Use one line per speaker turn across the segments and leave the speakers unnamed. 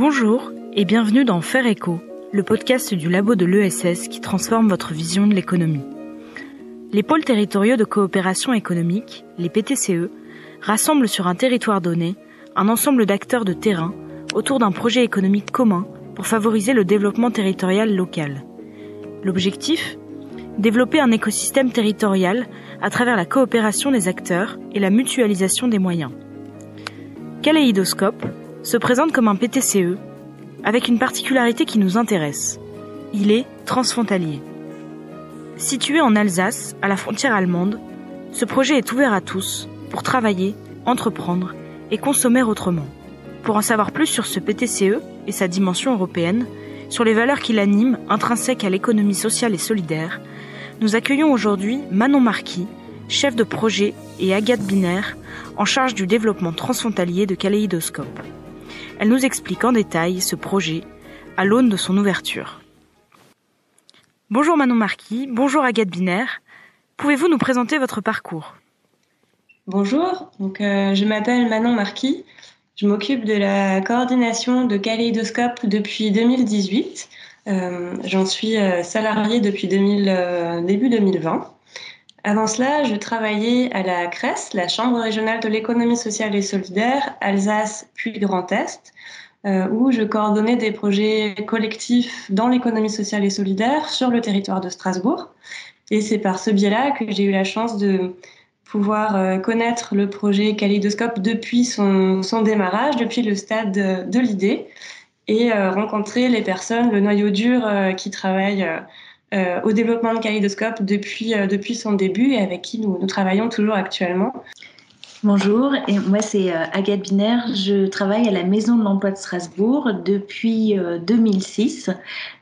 Bonjour et bienvenue dans Faire Écho, le podcast du labo de l'ESS qui transforme votre vision de l'économie. Les pôles territoriaux de coopération économique, les PTCE, rassemblent sur un territoire donné un ensemble d'acteurs de terrain autour d'un projet économique commun pour favoriser le développement territorial local. L'objectif? Développer un écosystème territorial à travers la coopération des acteurs et la mutualisation des moyens. Kaléidoscope se présente comme un PTCE avec une particularité qui nous intéresse. Il est transfrontalier. Situé en Alsace, à la frontière allemande, ce projet est ouvert à tous pour travailler, entreprendre et consommer autrement. Pour en savoir plus sur ce PTCE et sa dimension européenne, sur les valeurs qui l'animent, intrinsèques à l'économie sociale et solidaire, nous accueillons aujourd'hui Manon Marquis, chef de projet, et Agathe Binaire, en charge du développement transfrontalier de Kaléidoscope. Elle nous explique en détail ce projet à l'aune de son ouverture. Bonjour Manon Marquis, bonjour Agathe Binaire. Pouvez-vous nous présenter votre parcours?
Bonjour, euh, je m'appelle Manon Marquis. Je m'occupe de la coordination de Kaléidoscope depuis 2018. Euh, J'en suis euh, salariée depuis 2000, début 2020. Avant cela, je travaillais à la CRES, la Chambre régionale de l'économie sociale et solidaire, Alsace puis Grand Est, euh, où je coordonnais des projets collectifs dans l'économie sociale et solidaire sur le territoire de Strasbourg. Et c'est par ce biais-là que j'ai eu la chance de pouvoir euh, connaître le projet Kaleidoscope depuis son, démarrage, depuis le stade de, l'idée, et euh, rencontrer les personnes, le noyau dur qui travaillent euh, au développement de Kaleidoscope depuis, euh, depuis son début et avec qui nous, travaillons toujours actuellement.
Bonjour, et moi c'est euh, Agathe Binaire. Je travaille à la Maison de l'Emploi de Strasbourg depuis 2006,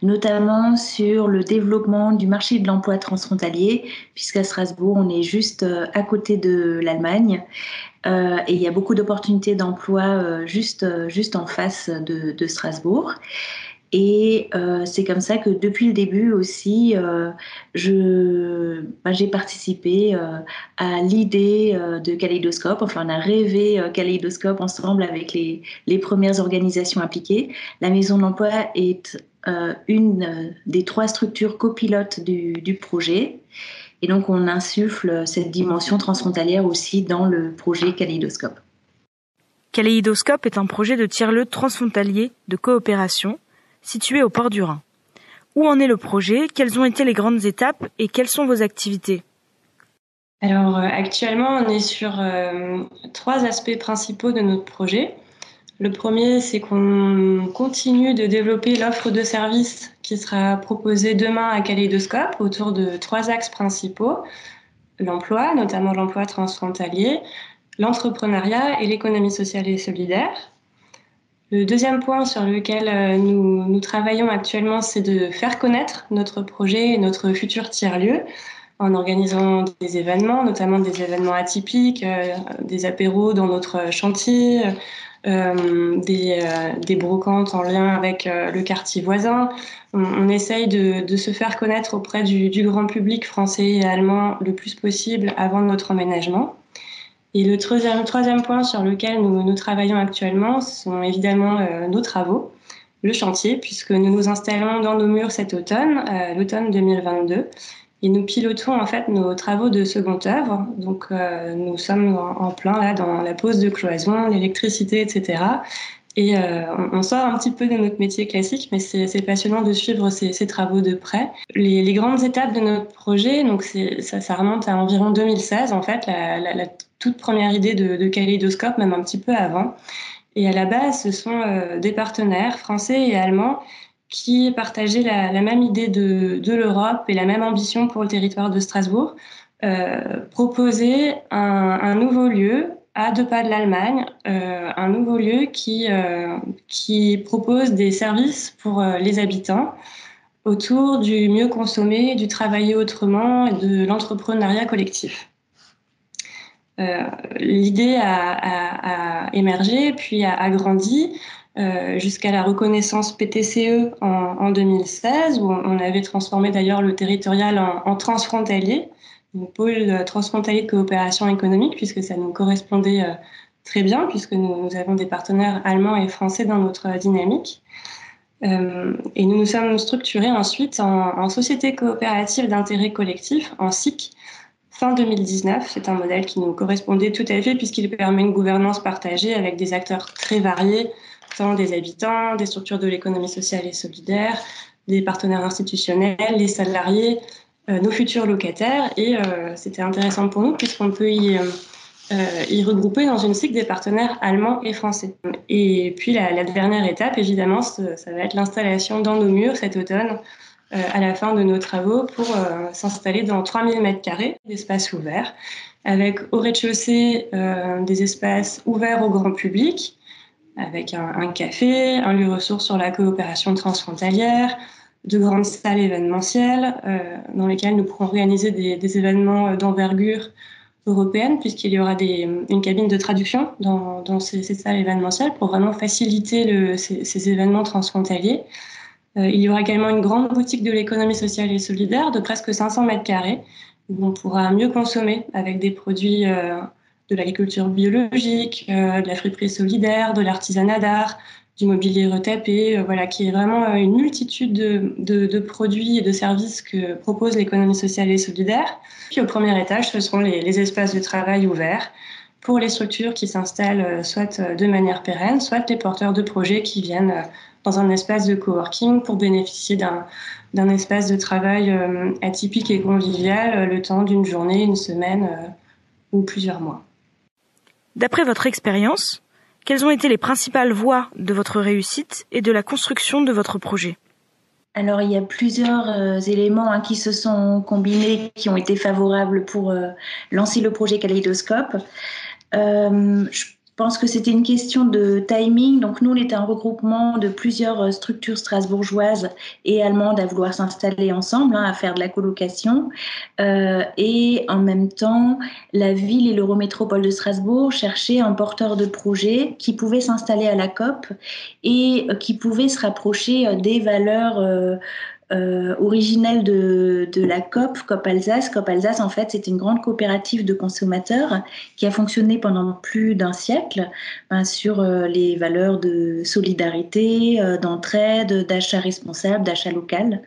notamment sur le développement du marché de l'emploi transfrontalier, puisqu'à Strasbourg on est juste à côté de l'Allemagne et il y a beaucoup d'opportunités d'emploi juste, juste en face de Strasbourg. Et euh, c'est comme ça que depuis le début aussi, euh, je, ben, j'ai participé euh, à l'idée de Kaleidoscope. Enfin, on a rêvé Kaleidoscope ensemble avec les, les premières organisations impliquées. La Maison de l'Emploi est une des trois structures copilotes du, du projet. Et donc, on insuffle cette dimension transfrontalière aussi dans le projet Kaleidoscope.
Kaleidoscope est un projet de tiers-lieu transfrontalier de coopération situé au port du Rhin. Où en est le projet? Quelles ont été les grandes étapes et quelles sont vos activités?
Alors euh, actuellement, on est sur euh, trois aspects principaux de notre projet. Le premier, c'est qu'on continue de développer l'offre de services qui sera proposée demain à Kaléidoscope autour de trois axes principaux. L'emploi, notamment l'emploi transfrontalier, l'entrepreneuriat et l'économie sociale et solidaire. Le deuxième point sur lequel euh, nous, travaillons actuellement, c'est de faire connaître notre projet et notre futur tiers-lieu en organisant des événements, notamment des événements atypiques, euh, des apéros dans notre chantier, euh, des, brocantes en lien avec le quartier voisin. On, essaye de, se faire connaître auprès du, grand public français et allemand le plus possible avant notre emménagement. Et le troisième, troisième point sur lequel nous, nous travaillons actuellement sont évidemment euh, nos travaux, le chantier, puisque nous nous installons dans nos murs cet automne, euh, l'automne 2022. Et nous pilotons en fait nos travaux de seconde œuvre. Donc euh, nous sommes en, en, plein là dans la pose de cloison, l'électricité, etc. Et euh, on, sort un petit peu de notre métier classique, mais c'est passionnant de suivre ces, ces travaux de près. Les, les, grandes étapes de notre projet, donc ça, ça, remonte à environ 2016 en fait, la, la, la toute première idée de, de Kaléidoscope, même un petit peu avant. Et à la base, ce sont euh, des partenaires français et allemands qui partageaient la, la même idée de, de l'Europe et la même ambition pour le territoire de Strasbourg, euh, proposer un, un, nouveau lieu à deux pas de l'Allemagne, euh, un nouveau lieu qui, euh, qui propose des services pour euh, les habitants autour du mieux consommer, du travailler autrement et de l'entrepreneuriat collectif. L'idée a, émergé, puis a, grandi jusqu'à la reconnaissance PTCE en, en, 2016, où on avait transformé d'ailleurs le territorial en transfrontalier, un pôle transfrontalier de coopération économique, puisque ça nous correspondait euh, très bien puisque nous, avons des partenaires allemands et français dans notre dynamique. et nous nous sommes structurés ensuite en, en société coopérative d'intérêt collectif, en SIC, fin 2019. C'est un modèle qui nous correspondait tout à fait puisqu'il permet une gouvernance partagée avec des acteurs très variés, tant des habitants, des structures de l'économie sociale et solidaire, des partenaires institutionnels, les salariés, euh, nos futurs locataires. Et euh, c'était intéressant pour nous puisqu'on peut y, euh, y, regrouper dans une cycle des partenaires allemands et français. Et puis la, dernière étape, évidemment, ça va être l'installation dans nos murs cet automne euh, à la fin de nos travaux pour euh, s'installer dans 3000 m2 d'espace ouvert, avec au rez-de-chaussée euh, des espaces ouverts au grand public, avec un, un, café, un lieu ressource sur la coopération transfrontalière, de grandes salles événementielles euh, dans lesquelles nous pourrons organiser des, événements d'envergure européenne, puisqu'il y aura une cabine de traduction dans, ces, salles événementielles pour vraiment faciliter ces, événements transfrontaliers. Euh, il y aura également une grande boutique de l'économie sociale et solidaire de presque 500 mètres carrés où on pourra mieux consommer avec des produits euh, de l'agriculture biologique, euh, de la friperie solidaire, de l'artisanat d'art, du mobilier retapé, voilà, qui est vraiment une multitude de, de, produits et de services que propose l'économie sociale et solidaire. Puis au premier étage, ce seront les, les espaces de travail ouverts pour les structures qui s'installent soit de manière pérenne, soit les porteurs de projets qui viennent dans un espace de coworking pour bénéficier d'un espace de travail euh, atypique et convivial euh, le temps d'une journée, une semaine euh, ou plusieurs mois.
D'après votre expérience, quelles ont été les principales voies de votre réussite et de la construction de votre projet?
Alors, il y a plusieurs euh, éléments hein, qui se sont combinés, qui ont été favorables pour euh, lancer le projet Kaleidoscope. Euh, pense que c'était une question de timing. Donc nous, on était un regroupement de plusieurs euh, structures strasbourgeoises et allemandes à vouloir s'installer ensemble, hein, à faire de la colocation. Euh, et en même temps, la ville et l'Eurométropole de Strasbourg cherchaient un porteur de projet qui pouvait s'installer à la COP et euh, qui pouvait se rapprocher des valeurs euh, originelle de, la COP, COP Alsace. COP Alsace, en fait, c'est une grande coopérative de consommateurs qui a fonctionné pendant plus d'un siècle hein, sur euh, les valeurs de solidarité, euh, d'entraide, d'achat responsable, d'achat local.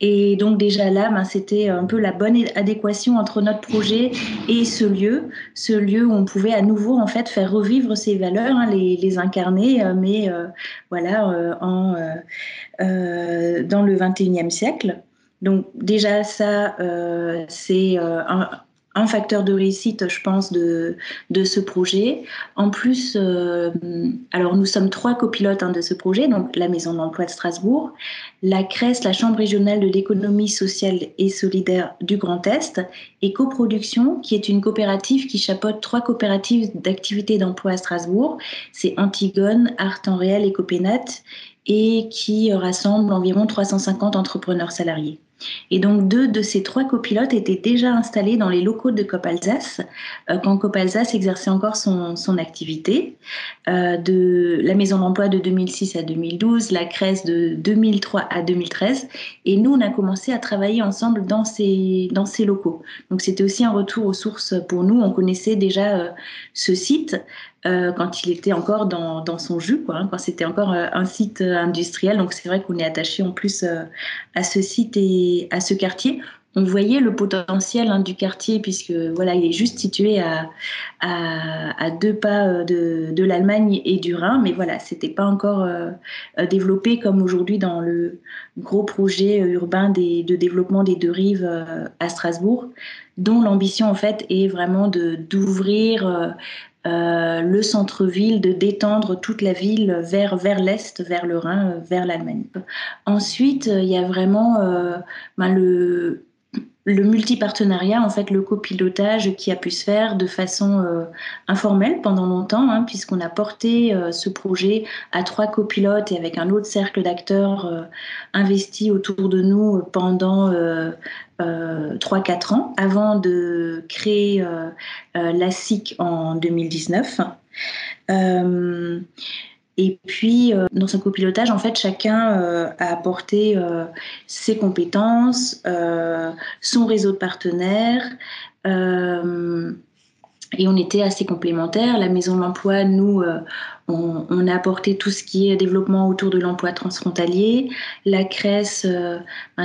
Et donc déjà là, ben, c'était un peu la bonne adéquation entre notre projet et ce lieu, ce lieu où on pouvait à nouveau en fait faire revivre ces valeurs, hein, les, incarner, mais voilà en euh, dans le 21e siècle. Donc déjà ça, c'est un, un facteur de réussite, je pense, de, de ce projet. En plus, euh, alors nous sommes trois copilotes hein, de ce projet, donc la Maison de l'Emploi de Strasbourg, la CRES, la Chambre régionale de l'économie sociale et solidaire du Grand Est, et Coproduction, qui est une coopérative qui chapeaute trois coopératives d'activité d'emploi à Strasbourg. C'est Antigone, Art en réel et Copénat, et qui rassemble environ 350 entrepreneurs salariés. Et donc deux de ces trois copilotes étaient déjà installés dans les locaux de Cop Alsace euh, quand Cop Alsace exerçait encore son, activité. Euh, de la maison d'emploi de 2006 à 2012, la CRES de 2003 à 2013. Et nous, on a commencé à travailler ensemble dans ces, dans ces locaux. Donc c'était aussi un retour aux sources pour nous. On connaissait déjà euh, ce site. Euh, quand il était encore dans, son jus, quoi, hein, quand c'était encore euh, un site euh, industriel. Donc c'est vrai qu'on est attaché en plus à ce site et à ce quartier. On voyait le potentiel hein, du quartier puisque voilà, il est juste situé à, à, deux pas de, l'Allemagne et du Rhin, mais voilà, c'était pas encore développé comme aujourd'hui dans le gros projet urbain de développement des deux rives à Strasbourg, dont l'ambition en fait est vraiment de d'ouvrir euh, euh, le centre-ville, de détendre toute la ville vers, vers l'Est, vers le Rhin, vers l'Allemagne. Ensuite, il y a vraiment euh, ben le, le multipartenariat, en fait, le copilotage qui a pu se faire de façon euh, informelle pendant longtemps, hein, puisqu'on a porté euh, ce projet à trois copilotes et avec un autre cercle d'acteurs euh, investis autour de nous pendant 3-4 ans, avant de créer la SIC en 2019. Et puis, euh, dans ce copilotage, en fait, chacun euh, a apporté euh, ses compétences, son réseau de partenaires, et on était assez complémentaires. La Maison de l'Emploi, nous, euh, on, a apporté tout ce qui est développement autour de l'emploi transfrontalier. La CRES euh,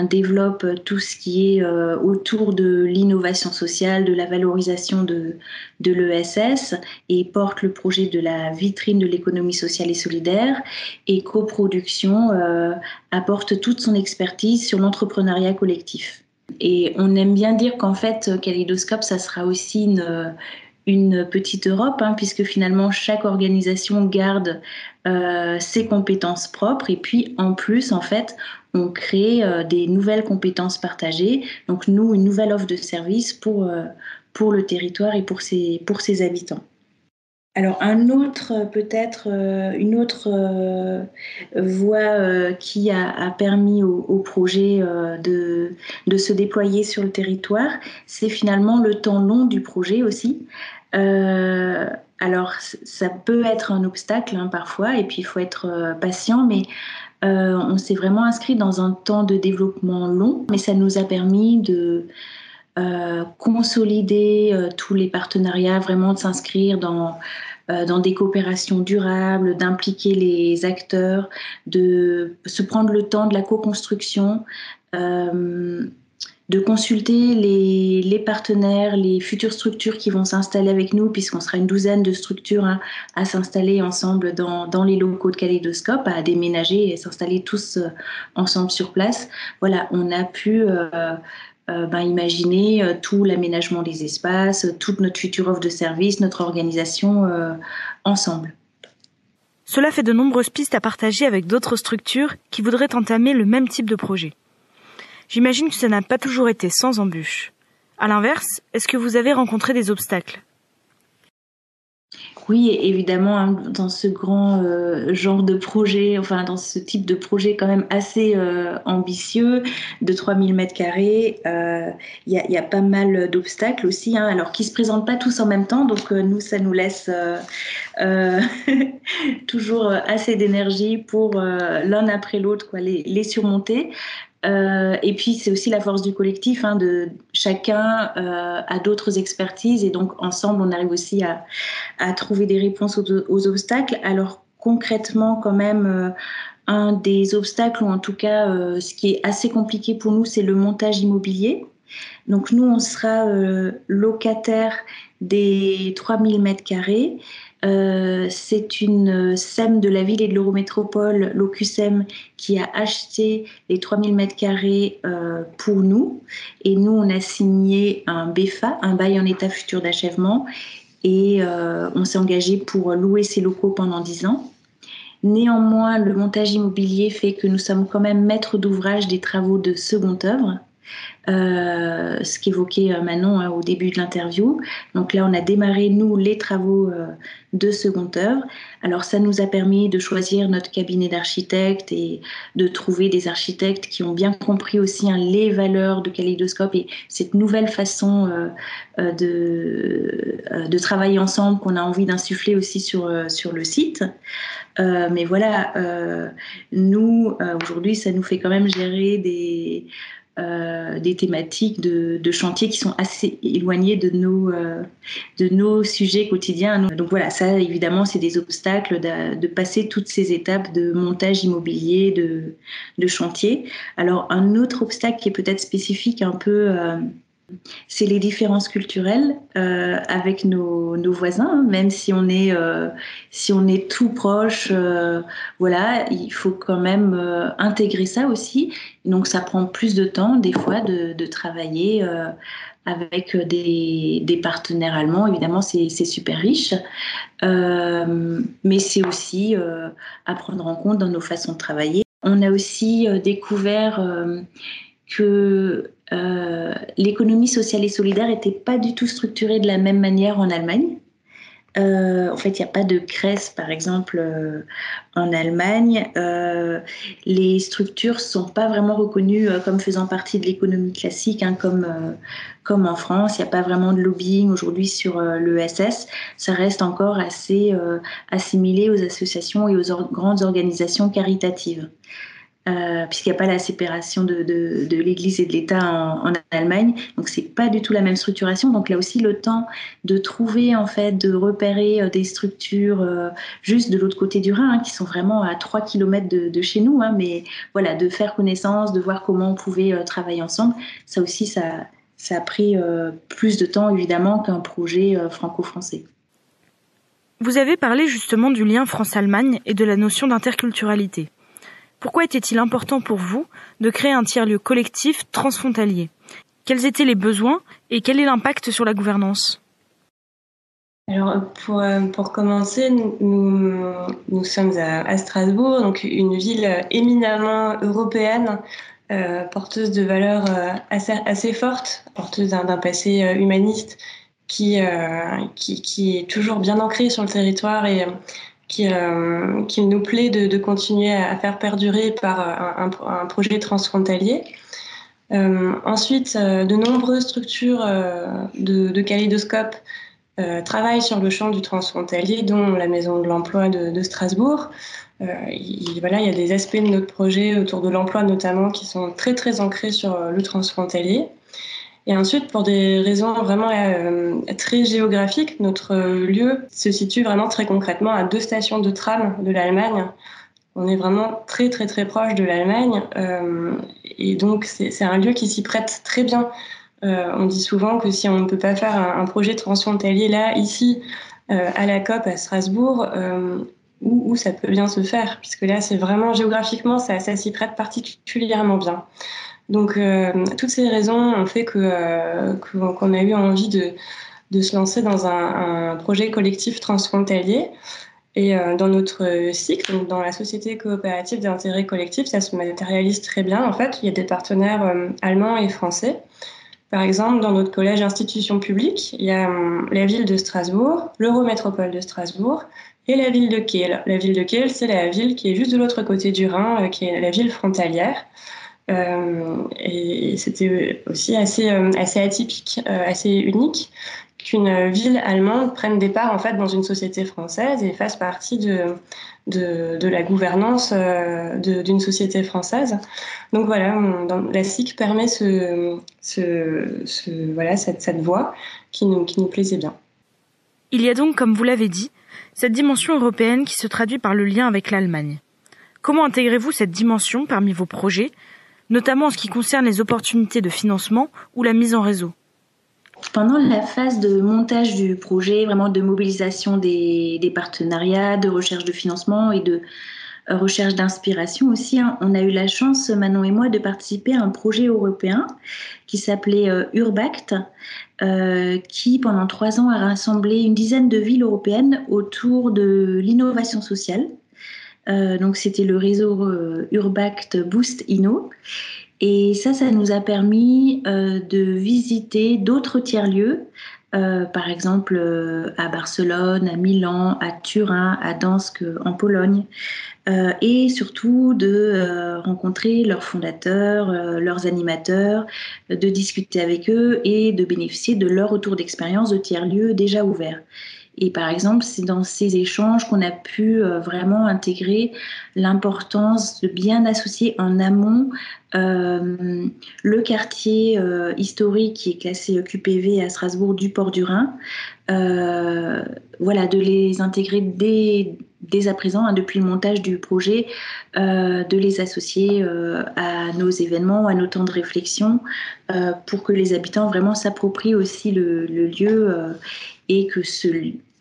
développe tout ce qui est euh, autour de l'innovation sociale, de la valorisation de, de l'ESS et porte le projet de la vitrine de l'économie sociale et solidaire. Et coproduction apporte toute son expertise sur l'entrepreneuriat collectif. Et on aime bien dire qu'en fait, Kaleidoscope, ça sera aussi une, une petite Europe, hein, puisque finalement chaque organisation garde euh, ses compétences propres et puis en plus, en fait, on crée euh, des nouvelles compétences partagées. Donc nous, une nouvelle offre de service pour, euh, pour le territoire et pour ses, pour ses habitants. Alors un autre peut-être une autre voie qui a, permis au, projet de, de, se déployer sur le territoire, c'est finalement le temps long du projet aussi. Euh, alors, ça peut être un obstacle hein, parfois, et puis il faut être euh, patient, mais euh, on s'est vraiment inscrit dans un temps de développement long, mais ça nous a permis de consolider tous les partenariats, vraiment de s'inscrire dans, dans des coopérations durables, d'impliquer les acteurs, de se prendre le temps de la co-construction de consulter les, partenaires, les futures structures qui vont s'installer avec nous, puisqu'on sera une douzaine de structures hein, à s'installer ensemble dans, les locaux de Kaleidoscope, à déménager et s'installer tous euh, ensemble sur place. Voilà, on a pu euh, euh, ben, imaginer tout l'aménagement des espaces, toute notre future offre de service, notre organisation ensemble.
Cela fait de nombreuses pistes à partager avec d'autres structures qui voudraient entamer le même type de projet. J'imagine que ça n'a pas toujours été sans embûches. À l'inverse, est-ce que vous avez rencontré des obstacles?
Oui, évidemment, hein, dans ce grand euh, genre de projet, enfin dans ce type de projet quand même assez euh, ambitieux, de 3000 mètres carrés, euh, il y, a pas mal d'obstacles aussi, hein, alors qui se présentent pas tous en même temps, donc nous, ça nous laisse toujours assez d'énergie pour l'un après l'autre les, les, surmonter. Euh, et puis c'est aussi la force du collectif, hein, de chacun euh, a d'autres expertises et donc ensemble on arrive aussi à, trouver des réponses aux, obstacles. Alors concrètement quand même euh, un des obstacles ou en tout cas euh, ce qui est assez compliqué pour nous c'est le montage immobilier. Donc nous on sera locataire des 3000 mètres carrés euh, c'est une SEM de la ville et de l'Eurométropole, l'OQSEM, qui a acheté les 3000 mètres carrés euh, pour nous. Et nous, on a signé un BFA, un bail en état futur d'achèvement, et euh, on s'est engagé pour louer ces locaux pendant 10 ans. Néanmoins, le montage immobilier fait que nous sommes quand même maîtres d'ouvrage des travaux de seconde œuvre. Euh, ce qu'évoquait euh, Manon hein, au début de l'interview. Donc là, on a démarré, nous, les travaux euh, de seconde œuvre. Alors ça nous a permis de choisir notre cabinet d'architectes et de trouver des architectes qui ont bien compris aussi hein, les valeurs de Kaleidoscope et cette nouvelle façon de, de travailler ensemble qu'on a envie d'insuffler aussi sur, sur le site. mais voilà, nous, aujourd'hui, ça nous fait quand même gérer des... Euh, des thématiques de, de, qui sont assez éloignées de nos, euh, de nos sujets quotidiens. Donc voilà, ça évidemment, c'est des obstacles de, de, passer toutes ces étapes de montage immobilier, de, de chantier. Alors un autre obstacle qui est peut-être spécifique un peu euh, c'est les différences culturelles euh, avec nos, voisins, hein. même si on est, euh, si on est tout proche, euh, voilà, il faut quand même intégrer ça aussi. Donc ça prend plus de temps des fois de, travailler avec des, des, partenaires allemands. Évidemment, c'est super riche, mais c'est aussi à prendre en compte dans nos façons de travailler. On a aussi découvert que euh, l'économie sociale et solidaire n'était pas du tout structurée de la même manière en Allemagne. Euh, en fait, il n'y a pas de CRES, par exemple, euh, en Allemagne. les structures ne sont pas vraiment reconnues comme faisant partie de l'économie classique, hein, comme en France. Il n'y a pas vraiment de lobbying aujourd'hui sur l'ESS. Ça reste encore assez assimilé aux associations et aux grandes organisations caritatives. Euh, puisqu'il n'y a pas la séparation de, l'Église et de l'État en, Allemagne. Donc, c'est pas du tout la même structuration. Donc, là aussi, le temps de trouver, en fait, de repérer euh, des structures euh, juste de l'autre côté du Rhin, hein, qui sont vraiment à 3 km de, de chez nous. Hein, mais voilà, de faire connaissance, de voir comment on pouvait travailler ensemble, ça aussi, ça, ça a pris plus de temps, évidemment, qu'un projet franco-français.
Vous avez parlé justement du lien France-Allemagne et de la notion d'interculturalité. Pourquoi était-il important pour vous de créer un tiers-lieu collectif transfrontalier? Quels étaient les besoins et quel est l'impact sur la gouvernance?
Alors pour, euh, pour commencer, nous, nous sommes à, Strasbourg, donc une ville éminemment européenne, euh, porteuse de valeurs euh, assez, assez fortes, porteuse d'un passé humaniste qui, qui, qui, est toujours bien ancré sur le territoire et euh, qu'il nous plaît de, continuer à faire perdurer par un, projet transfrontalier. Euh, ensuite, euh, de nombreuses structures de, de travaillent sur le champ du transfrontalier, dont la Maison de l'Emploi de, Strasbourg. il, voilà, il y a des aspects de notre projet autour de l'emploi notamment qui sont très très ancrés sur le transfrontalier. Et ensuite, pour des raisons vraiment euh, très géographiques, notre lieu se situe vraiment très concrètement à deux stations de tram de l'Allemagne. On est vraiment très très très proche de l'Allemagne euh, et donc c'est un lieu qui s'y prête très bien. Euh, on dit souvent que si on ne peut pas faire un, un projet transfrontalier là, ici, euh, à la COP à Strasbourg, euh, où, ça peut bien se faire, puisque là c'est vraiment géographiquement ça s'y prête particulièrement bien. Donc, euh, toutes ces raisons ont fait que euh, qu'on a eu envie de, de, se lancer dans un, projet collectif transfrontalier. Et euh, dans notre cycle, dans la société coopérative d'intérêt collectif, ça se matérialise très bien. En fait, il y a des partenaires allemands et français. Par exemple, dans notre collège institution publique, il y a la ville de Strasbourg, l'Eurométropole de Strasbourg et la ville de Kiel. La ville de Kiel, c'est la ville qui est juste de l'autre côté du Rhin, qui est la ville frontalière. Euh, et c'était aussi assez, euh, atypique, euh, assez unique qu'une ville allemande prenne des parts en fait dans une société française et fasse partie de, la gouvernance d'une société française. Donc voilà, la SIC permet cette, cette voie qui nous, qui nous plaisait bien.
Il y a donc, comme vous l'avez dit, cette dimension européenne qui se traduit par le lien avec l'Allemagne. Comment intégrez-vous cette dimension parmi vos projets? Notamment en ce qui concerne les opportunités de financement ou la mise en réseau.
Pendant la phase de montage du projet, vraiment de mobilisation des, partenariats, de recherche de financement et de euh, recherche d'inspiration aussi, hein, on a eu la chance, Manon et moi, de participer à un projet européen qui s'appelait euh, Urbact, euh, qui pendant trois ans a rassemblé une dizaine de villes européennes autour de l'innovation sociale donc c'était le réseau euh, Urbact Boost Inno. Et ça, ça nous a permis euh, de visiter d'autres tiers-lieux, par exemple à Barcelone, à Milan, à Turin, à Dansk en Pologne, et surtout de rencontrer leurs fondateurs, leurs animateurs, de discuter avec eux et de bénéficier de leur retour d'expérience de tiers-lieux déjà ouverts. Et par exemple, c'est dans ces échanges qu'on a pu euh, vraiment intégrer l'importance de bien associer en amont euh, le quartier euh, historique qui est classé QPV à Strasbourg du Port du Rhin. Voilà, de les intégrer dès, dès à présent, hein, depuis le montage du projet, de les associer à nos événements, à nos temps de réflexion, pour que les habitants vraiment s'approprient aussi le lieu et que ce,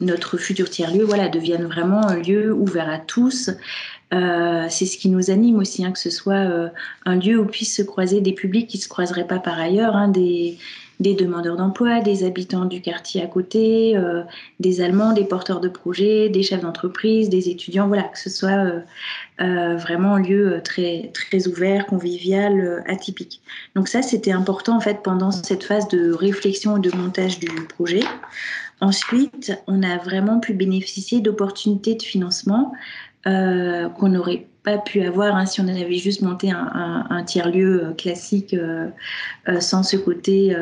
notre futur tiers-lieu voilà, devienne vraiment un lieu ouvert à tous. Euh, c'est ce qui nous anime aussi, hein, que ce soit euh, un lieu où puissent se croiser des publics qui ne se croiseraient pas par ailleurs, hein, des, demandeurs d'emploi, des habitants du quartier à côté, euh, des Allemands, des porteurs de projets, des chefs d'entreprise, des étudiants, voilà, que ce soit vraiment un lieu très, très ouvert, convivial, atypique. Donc ça, c'était important en fait pendant cette phase de réflexion et de montage du projet. Ensuite, on a vraiment pu bénéficier d'opportunités de financement euh, qu'on n'aurait pas pu avoir hein, si on avait juste monté un, tiers-lieu euh, classique euh, sans ce côté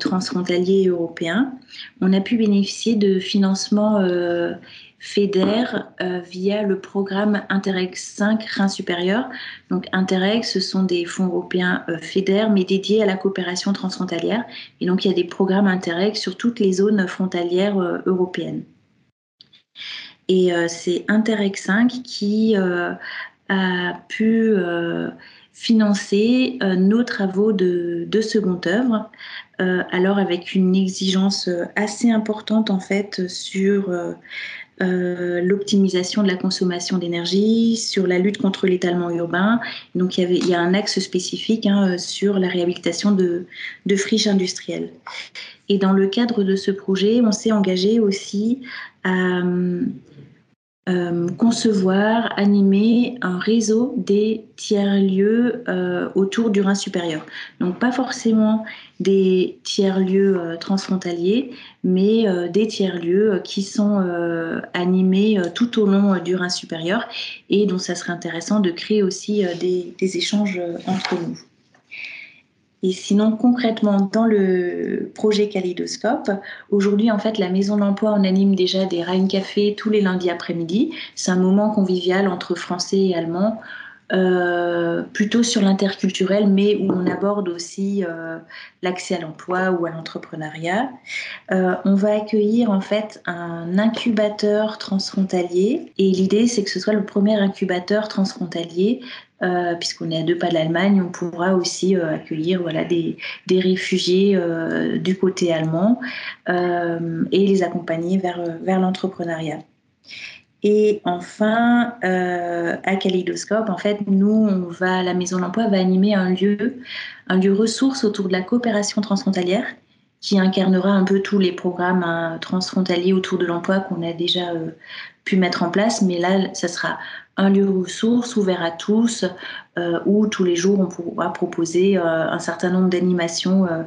transfrontalier européen. On a pu bénéficier de financements FEDER via le programme Interreg 5 Rhin supérieur. Donc Interreg, ce sont des fonds européens FEDER, mais dédiés à la coopération transfrontalière. Et donc il y a des programmes Interreg sur toutes les zones frontalières européennes. Et c'est Interreg 5 qui a pu financer euh, nos travaux de, de seconde œuvre, euh, alors avec une exigence euh, assez importante en fait sur l'optimisation de la consommation d'énergie, sur la lutte contre l'étalement urbain. Donc il y, avait, il y a un axe spécifique hein, sur la réhabilitation de, de friches industrielles. Et dans le cadre de ce projet, on s'est engagé aussi à euh, concevoir, animer un réseau des tiers-lieux euh, autour du Rhin supérieur. Donc pas forcément des tiers-lieux euh, transfrontaliers, mais des tiers-lieux qui sont animés tout au long du Rhin supérieur et dont ça serait intéressant de créer aussi des échanges entre nous. Et sinon, concrètement, dans le projet Kaleidoscope, aujourd'hui, en fait, la Maison de l'Emploi, on anime déjà des Rhein Café tous les lundis après-midi. C'est un moment convivial entre Français et Allemands, euh, plutôt sur l'interculturel, mais où on aborde aussi euh, l'accès à l'emploi ou à l'entrepreneuriat. Euh, on va accueillir en fait un incubateur transfrontalier et l'idée c'est que ce soit le premier incubateur transfrontalier euh, puisqu'on est à deux pas de l'Allemagne, on pourra aussi euh, accueillir voilà, des, des réfugiés euh, du côté allemand et les accompagner vers, vers l'entrepreneuriat. Et enfin, à Kaleidoscope, en fait, nous, on va, la Maison de l'Emploi va animer un lieu, un lieu ressource autour de la coopération transfrontalière qui incarnera un peu tous les programmes hein, transfrontaliers autour de l'emploi qu'on a déjà pu mettre en place. Mais là, ça sera un lieu ressource ouvert à tous, euh, où tous les jours on pourra proposer euh, un certain nombre d'animations euh,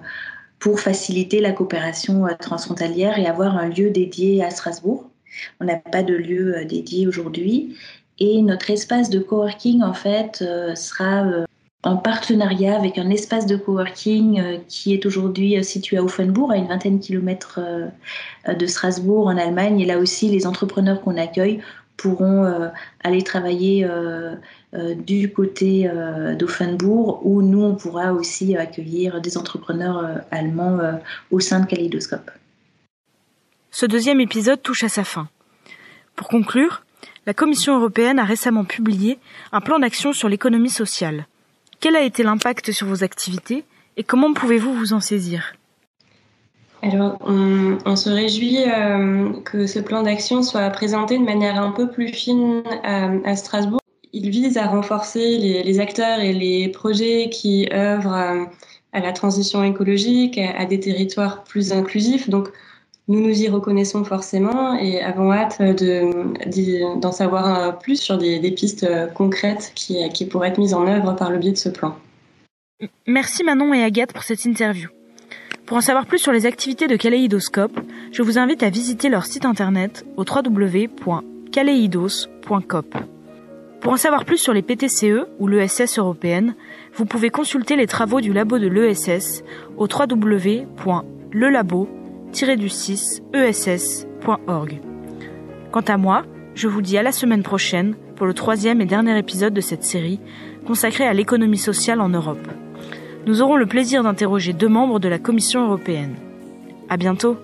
pour faciliter la coopération transfrontalière et avoir un lieu dédié à Strasbourg. On n'a pas de lieu dédié aujourd'hui. Et notre espace de coworking, en fait, sera en partenariat avec un espace de coworking qui est aujourd'hui situé à Offenbourg, à une vingtaine de kilomètres de Strasbourg, en Allemagne. Et là aussi, les entrepreneurs qu'on accueille pourront euh, aller travailler euh, euh, du côté d'Offenbourg, où nous, on pourra aussi accueillir des entrepreneurs allemands au sein de Kaleidoscope.
Ce deuxième épisode touche à sa fin. Pour conclure, la Commission européenne a récemment publié un plan d'action sur l'économie sociale. Quel a été l'impact sur vos activités et comment pouvez-vous vous en saisir?
Alors, on, se réjouit euh, que ce plan d'action soit présenté de manière un peu plus fine à, Strasbourg. Il vise à renforcer les, acteurs et les projets qui œuvrent euh, à, la transition écologique, à, des territoires plus inclusifs. Donc, nous nous y reconnaissons forcément et avons hâte d'en savoir plus sur des, pistes concrètes qui pourraient être mises en œuvre par le biais de ce plan.
Merci Manon et Agathe pour cette interview. Pour en savoir plus sur les activités de Kaléidoscope, je vous invite à visiter leur site internet au www.kaleidos.cop. Pour en savoir plus sur les PTCE ou l'ESS européenne, vous pouvez consulter les travaux du labo de l'ESS au www.lelabo-ess.org. Quant à moi, je vous dis à la semaine prochaine pour le troisième et dernier épisode de cette série consacrée à l'économie sociale en Europe nous aurons le plaisir d'interroger deux membres de la Commission européenne. À bientôt!